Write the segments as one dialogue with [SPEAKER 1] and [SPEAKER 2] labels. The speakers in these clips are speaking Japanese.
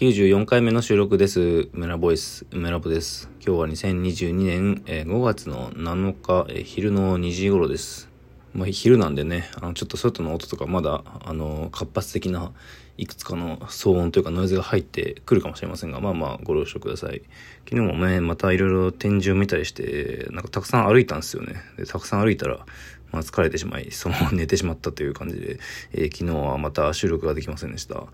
[SPEAKER 1] 94回目の収録です。メラボイス、メラボです。今日は2022年、え5月の7日、え昼の2時頃です。まあ、昼なんでね、あのちょっと外の音とかまだ、あの、活発的ないくつかの騒音というかノイズが入ってくるかもしれませんが、まあまあご了承ください。昨日もね、またいろいろ展示を見たりして、なんかたくさん歩いたんですよね。で、たくさん歩いたら、まあ、疲れてしまい、そのまま 寝てしまったという感じで、えー、昨日はまた収録ができませんでした。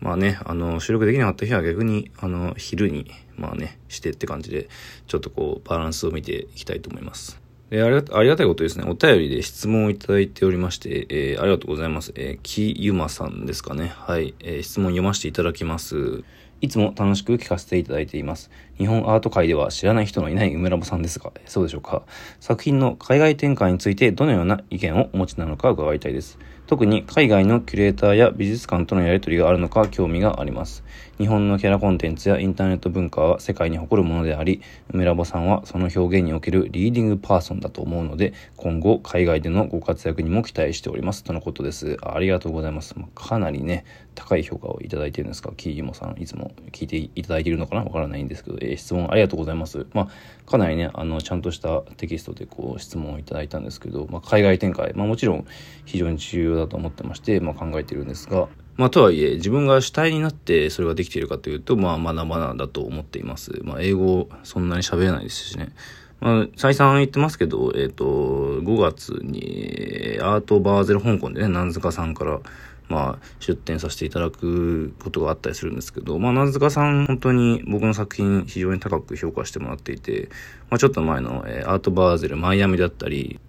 [SPEAKER 1] まあね、あの、収録できなかった日は逆に、あの、昼に、まあね、してって感じで、ちょっとこう、バランスを見ていきたいと思います。で、ありがありがたいことですね、お便りで質問をいただいておりまして、えー、ありがとうございます。えー、木ゆまさんですかね。はい、えー、質問読ませていただきます。いつも楽しく聞かせていただいています。日本アート界では知らない人のいない梅ラボさんですが、そうでしょうか？作品の海外展開についてどのような意見をお持ちなのか伺いたいです。特に海外のキュレーターや美術館とのやり取りがあるのか興味があります。日本のキャラコンテンツやインターネット文化は世界に誇るものであり、梅ラボさんはその表現におけるリーディングパーソンだと思うので、今後海外でのご活躍にも期待しております。とのことです。ありがとうございます。かなりね、高い評価をいただいてるんですか？キーギモさん、いつも聞いていただいているのかな？わからないんですけど、えー、質問ありがとうございます。まあ、かなりね、あの、ちゃんとしたテキストでこう質問をいただいたんですけど、まあ、海外展開、まあもちろん非常に重要だと思ってまして、まあ、考えてるんですが、まあ、とはいえ、自分が主体になってそれができているかというと、まあ、まだまだだと思っています。まあ、英語そんなに喋れないですしね。まあ、再三言ってますけど、えっ、ー、と、5月に、アートバーゼル香港でね、南塚さんから、まあ、出展させていただくことがあったりするんですけど、まあ、南塚さん、本当に僕の作品非常に高く評価してもらっていて、まあ、ちょっと前の、えー、アートバーゼルマイアミだったり、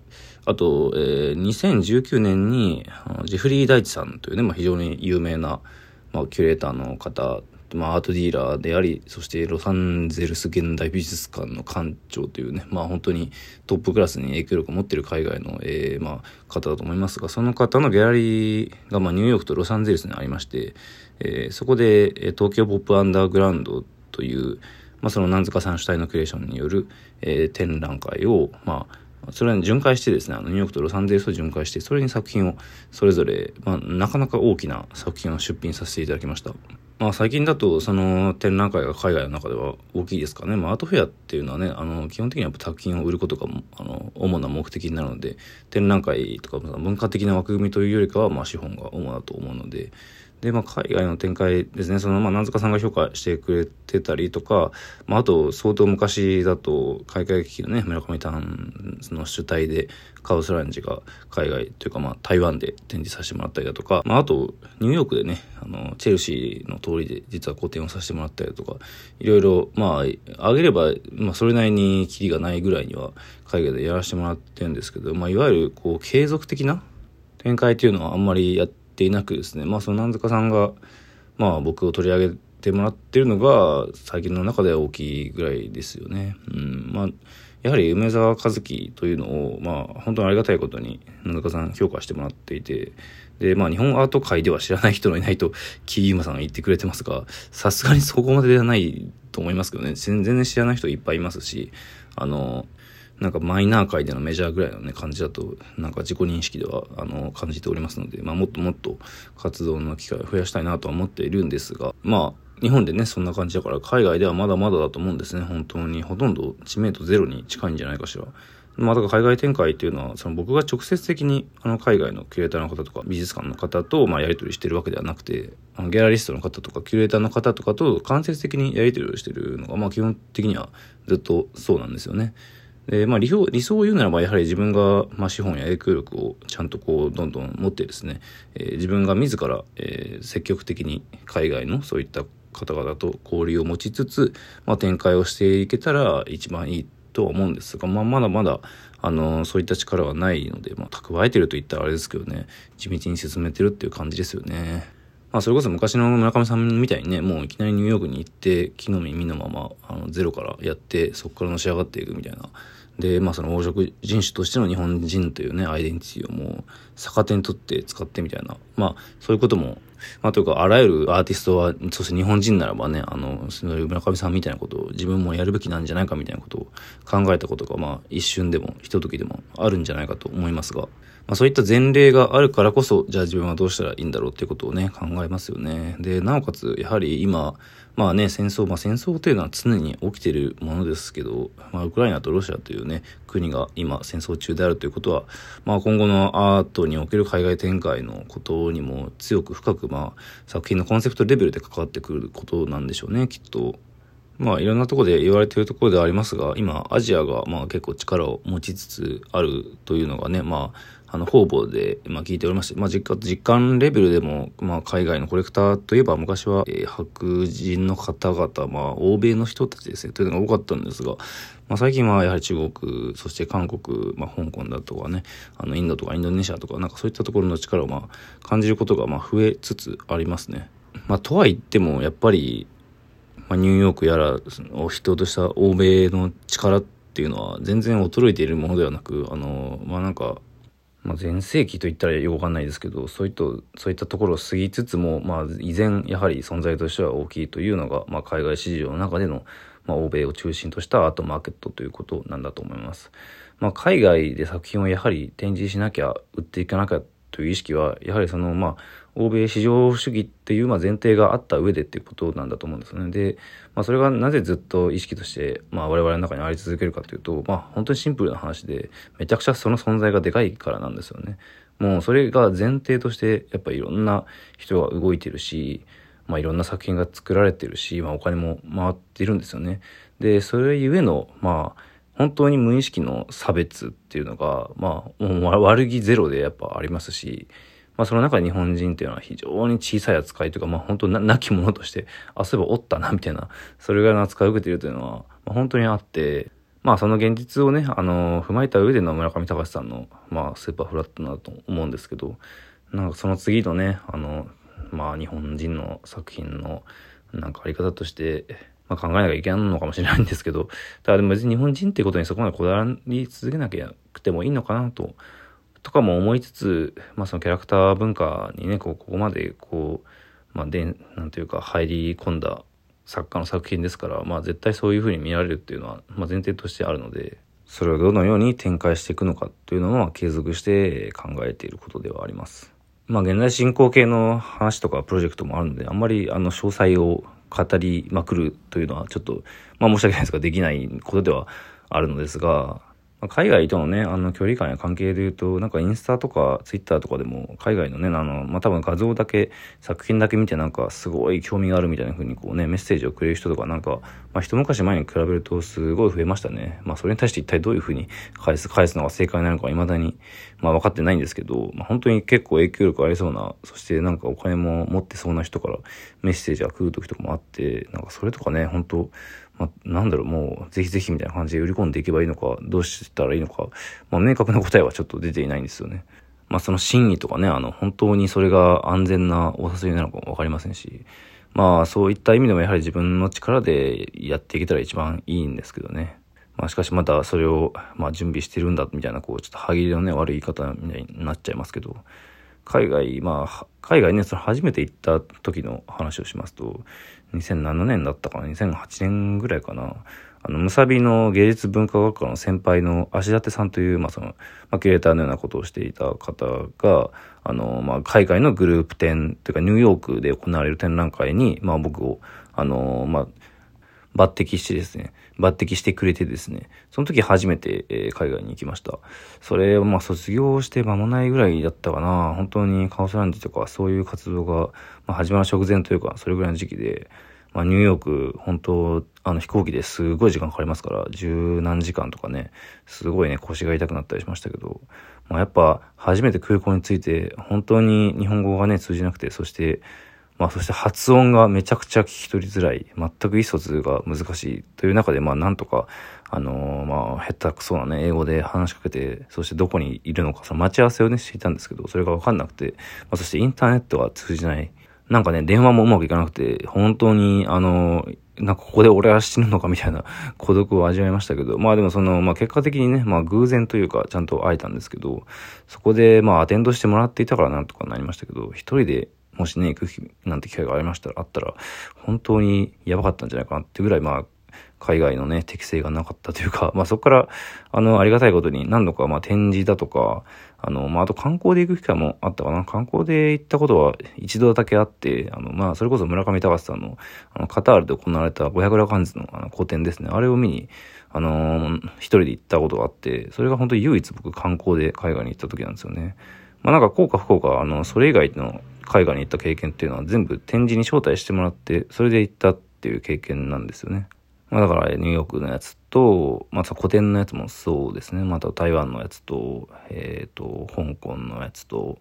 [SPEAKER 1] あと、えー、2019年に、ジェフリー・ダイチさんというね、まあ、非常に有名な、まあ、キュレーターの方、まあ、アートディーラーであり、そしてロサンゼルス現代美術館の館長というね、まあ本当にトップクラスに影響力を持っている海外の、えー、まあ方だと思いますが、その方のギャラリーが、まあニューヨークとロサンゼルスにありまして、えー、そこで、東京ポップアンダーグラウンドという、まあその南塚さん主体のクリエーションによる、えー、展覧会を、まあそれに巡回してですね、あの、ニューヨークとロサンゼルスを巡回して、それに作品を、それぞれ、まあ、なかなか大きな作品を出品させていただきました。まあ、最近だと、その、展覧会が海外の中では大きいですかね。まあ、アートフェアっていうのはね、あの、基本的には作品を売ることが、あの、主な目的になるので、展覧会とか、文化的な枠組みというよりかは、まあ、資本が主だと思うので、で、まあ、海外の展開ですね、その、まあ、南塚さんが評価してくれてたりとか、まあ、あと、相当昔だと、海外劇のね、村上丹の主体で、カウスランジが海外というか、まあ、台湾で展示させてもらったりだとか、まあ、あと、ニューヨークでね、あの、チェルシーの通りで実は個展をさせてもらったりだとか、いろいろ、まあ、あげれば、まあ、それなりにキリがないぐらいには、海外でやらせてもらってるんですけど、まあ、いわゆる、こう、継続的な展開っていうのはあんまりやってていなくですね、まあその南塚さんが、まあ僕を取り上げてもらってるのが最近の中では大きいぐらいですよね。うん。まあ、やはり梅沢和樹というのを、まあ本当にありがたいことに南塚さん評価してもらっていて、で、まあ日本アート界では知らない人のいないと、キーマさんが言ってくれてますが、さすがにそこまでではないと思いますけどね。全然知らない人いっぱいいますし、あの、なんかマイナー界でのメジャーぐらいのね、感じだと、なんか自己認識では、あの、感じておりますので、まあ、もっともっと活動の機会を増やしたいなとは思っているんですが、まあ、日本でね、そんな感じだから、海外ではまだまだだと思うんですね、本当に。ほとんど知名度ゼロに近いんじゃないかしら。まあ、だから海外展開っていうのは、その僕が直接的に、あの、海外のキュレーターの方とか、美術館の方と、まあ、やり取りしてるわけではなくて、あの、ギャラリストの方とか、キュレーターの方とかと間接的にやり取りをしてるのが、まあ、基本的にはずっとそうなんですよね。で、まあ理想、理想を言うならば、やはり自分が、まあ資本や影響力をちゃんとこう、どんどん持ってですね、えー、自分が自ら、えー、積極的に海外のそういった方々と交流を持ちつつ、まあ展開をしていけたら一番いいとは思うんですが、まあまだまだ、あの、そういった力はないので、まあ蓄えてると言ったらあれですけどね、地道に進めてるっていう感じですよね。まあそれこそ昔の村上さんみたいにね、もういきなりニューヨークに行って、木の実見のまま、あの、ゼロからやって、そこからのし上がっていくみたいな。で、まあその黄色人種としての日本人というね、アイデンティティをもう逆手にとって使ってみたいな。まあそういうことも、まあというかあらゆるアーティストは、そして日本人ならばね、あの、村上さんみたいなことを自分もやるべきなんじゃないかみたいなことを考えたことが、まあ一瞬でも、ひと時でもあるんじゃないかと思いますが、まあ、そういった前例があるからこそ、じゃあ自分はどうしたらいいんだろうっていうことをね、考えますよね。で、なおかつ、やはり今、まあね、戦争、まあ戦争というのは常に起きているものですけど、まあウクライナとロシアというね、国が今戦争中であるということは、まあ今後のアートにおける海外展開のことにも強く深く、まあ作品のコンセプトレベルで関わってくることなんでしょうね、きっと。まあいろんなところで言われているところではありますが、今アジアがまあ結構力を持ちつつあるというのがね、まあ、あの方々で、まあ、聞いておりまして、まあ実感、実感レベルでも、まあ海外のコレクターといえば昔は、えー、白人の方々、まあ欧米の人たちですね、というのが多かったんですが、まあ最近はやはり中国、そして韓国、まあ香港だとかね、あのインドとかインドネシアとか、なんかそういったところの力をまあ感じることがまあ増えつつありますね。まあとは言っても、やっぱり、まあ、ニューヨークやらを筆頭とした欧米の力っていうのは全然衰えているものではなく、あの、まあなんか、まあ、前世紀と言ったらよくわかんないですけど、そういった、そういったところを過ぎつつも、まあ、依然、やはり存在としては大きいというのが、まあ、海外市場の中での、まあ、欧米を中心としたアートマーケットということなんだと思います。まあ、海外で作品をやはり展示しなきゃ、売っていかなきゃという意識は、やはりその、まあ、欧米市場主義っていうまあ前提があった上でっていうことなんだと思うんですよね。で、まあそれがなぜずっと意識としてまあ我々の中にあり続けるかというと、まあ本当にシンプルな話で、めちゃくちゃその存在がでかいからなんですよね。もうそれが前提としてやっぱりいろんな人が動いてるし、まあいろんな作品が作られてるし、まあお金も回っているんですよね。で、それゆえの、まあ、本当に無意識の差別っていうのが、まあ、もう悪気ゼロでやっぱありますし、まあその中で日本人っていうのは非常に小さい扱いというか、まあ本当な、亡き者として、あ、そういえばおったな、みたいな、それぐらいの扱いを受けているというのは、まあ、本当にあって、まあその現実をね、あの、踏まえた上での村上隆さんの、まあスーパーフラットなと思うんですけど、なんかその次のね、あの、まあ日本人の作品の、なんかあり方として、まあ、考えなきゃいけないのかもしれないんですけど、ただでも別に日本人っていうことにそこまでこだわり続けなきゃくてもいいのかなととかも思いつつ、まあそのキャラクター文化にね、こうここまでこう、まあで、なんていうか入り込んだ作家の作品ですから、まあ絶対そういうふうに見られるっていうのは、まあ前提としてあるので、それをどのように展開していくのかというのは継続して考えていることではあります。まあ現在進行形の話とかプロジェクトもあるので、あんまりあの詳細を語りまくるというのはちょっと、まあ申し訳ないですができないことではあるのですが、まあ海外とのね、あの距離感や関係で言うと、なんかインスタとかツイッターとかでも、海外のね、あの、まあ、多分画像だけ、作品だけ見てなんかすごい興味があるみたいな風にこうね、メッセージをくれる人とかなんか、まあ、一昔前に比べるとすごい増えましたね。まあ、それに対して一体どういう風に返す、返すのが正解なのか未だに、まあ、分かってないんですけど、まあ、本当に結構影響力ありそうな、そしてなんかお金も持ってそうな人からメッセージが来る時とかもあって、なんかそれとかね、本当まあ、なんだろう、もう、ぜひぜひみたいな感じで売り込んでいけばいいのか、どうしたらいいのか、まあ、明確な答えはちょっと出ていないんですよね。まあ、その真意とかね、あの、本当にそれが安全なお誘いなのかもわかりませんし、まあ、そういった意味でもやはり自分の力でやっていけたら一番いいんですけどね。まあ、しかしまたそれを、まあ、準備してるんだ、みたいな、こう、ちょっと歯切れのね、悪い言い方みたいになっちゃいますけど、海外、まあ、海外ね、その初めて行った時の話をしますと、2007年だったかな ?2008 年ぐらいかなあの、むさびの芸術文化学科の先輩の足立さんという、まあ、その、まあ、キュレーターのようなことをしていた方が、あの、まあ、海外のグループ展、というかニューヨークで行われる展覧会に、まあ、僕を、あの、まあ、抜擢してですね、抜擢してくれてですね、その時初めて、えー、海外に行きました。それをまあ卒業して間もないぐらいだったかな、本当にカオスランジとかそういう活動が、まあ、始まる直前というか、それぐらいの時期で、まあ、ニューヨーク、本当あの飛行機ですごい時間かかりますから、十何時間とかね、すごいね、腰が痛くなったりしましたけど、まあ、やっぱ初めて空港に着いて、本当に日本語がね、通じなくて、そして、まあそして発音がめちゃくちゃ聞き取りづらい、全く意思疎通が難しいという中で、まあなんとか、あのー、まあ下手くそなね、英語で話しかけて、そしてどこにいるのか、その待ち合わせをね、していたんですけど、それがわかんなくて、まあそしてインターネットが通じない。なんかね、電話もうまくいかなくて、本当に、あの、なんかここで俺は死ぬのかみたいな 孤独を味わいましたけど、まあでもその、まあ結果的にね、まあ偶然というかちゃんと会えたんですけど、そこでまあアテンドしてもらっていたからなんとかなりましたけど、一人でもしね、行くなんて機会がありましたら、あったら、本当にやばかったんじゃないかなってぐらい、まあ、海外のね、適性がなかったというか、まあそこから、あの、ありがたいことに何度か、まあ展示だとか、あの、まああと観光で行く機会もあったかな。観光で行ったことは一度だけあって、あの、まあそれこそ村上隆さんの、あの、カタールで行われた500ラカンズのあの個展ですね。あれを見に、あのー、一人で行ったことがあって、それが本当に唯一僕観光で海外に行った時なんですよね。まあなんか効果不効果、あの、それ以外の海外に行った経験っていうのは全部展示に招待してもらって、それで行ったっていう経験なんですよね。まあだからニューヨークのやつと、また古典のやつもそうですね。また台湾のやつと、えっ、ー、と、香港のやつと、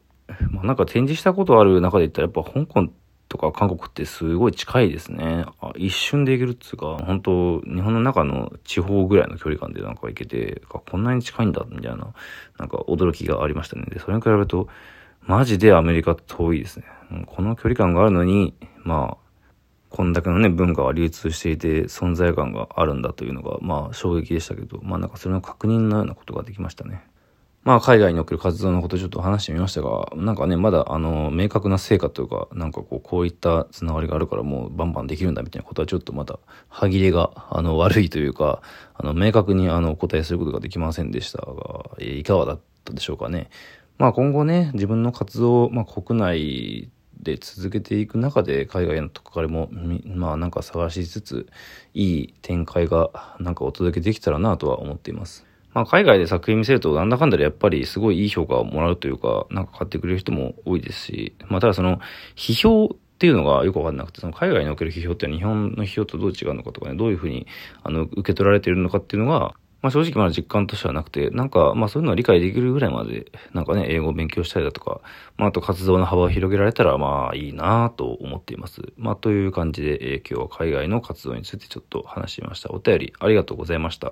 [SPEAKER 1] まあなんか展示したことある中で言ったらやっぱ香港とか韓国ってすごい近いですね。あ一瞬で行けるっつうか、本当日本の中の地方ぐらいの距離感でなんか行けて、こんなに近いんだ、みたいな、なんか驚きがありましたね。で、それに比べると、マジでアメリカ遠いですね。この距離感があるのに、まあ、こんだけのね、文化が流通していて、存在感があるんだというのが、まあ、衝撃でしたけど、まあなんかそれの確認のようなことができましたね。まあ、海外における活動のことちょっと話してみましたが、なんかね、まだ、あの、明確な成果というか、なんかこう、こういったつながりがあるからもうバンバンできるんだみたいなことはちょっとまだ、歯切れが、あの、悪いというか、あの、明確にあの、お答えすることができませんでしたが、いかがだったでしょうかね。まあ、今後ね、自分の活動、まあ、国内で続けていく中で、海外のとこからも、まあ、なんか探しつつ、いい展開が、なんかお届けできたらなとは思っています。まあ、海外で作品見せると、なんだかんだでやっぱりすごいいい評価をもらうというか、なんか買ってくれる人も多いですし、まあ、ただその、批評っていうのがよくわかんなくて、その海外における批評って日本の批評とどう違うのかとかね、どういうふうに、あの、受け取られているのかっていうのが、まあ正直まだ実感としてはなくて、なんか、まあそういうのは理解できるぐらいまで、なんかね、英語を勉強したりだとか、まああと活動の幅を広げられたら、まあいいなと思っています。まあという感じで、えー、今日は海外の活動についてちょっと話しました。お便りありがとうございました。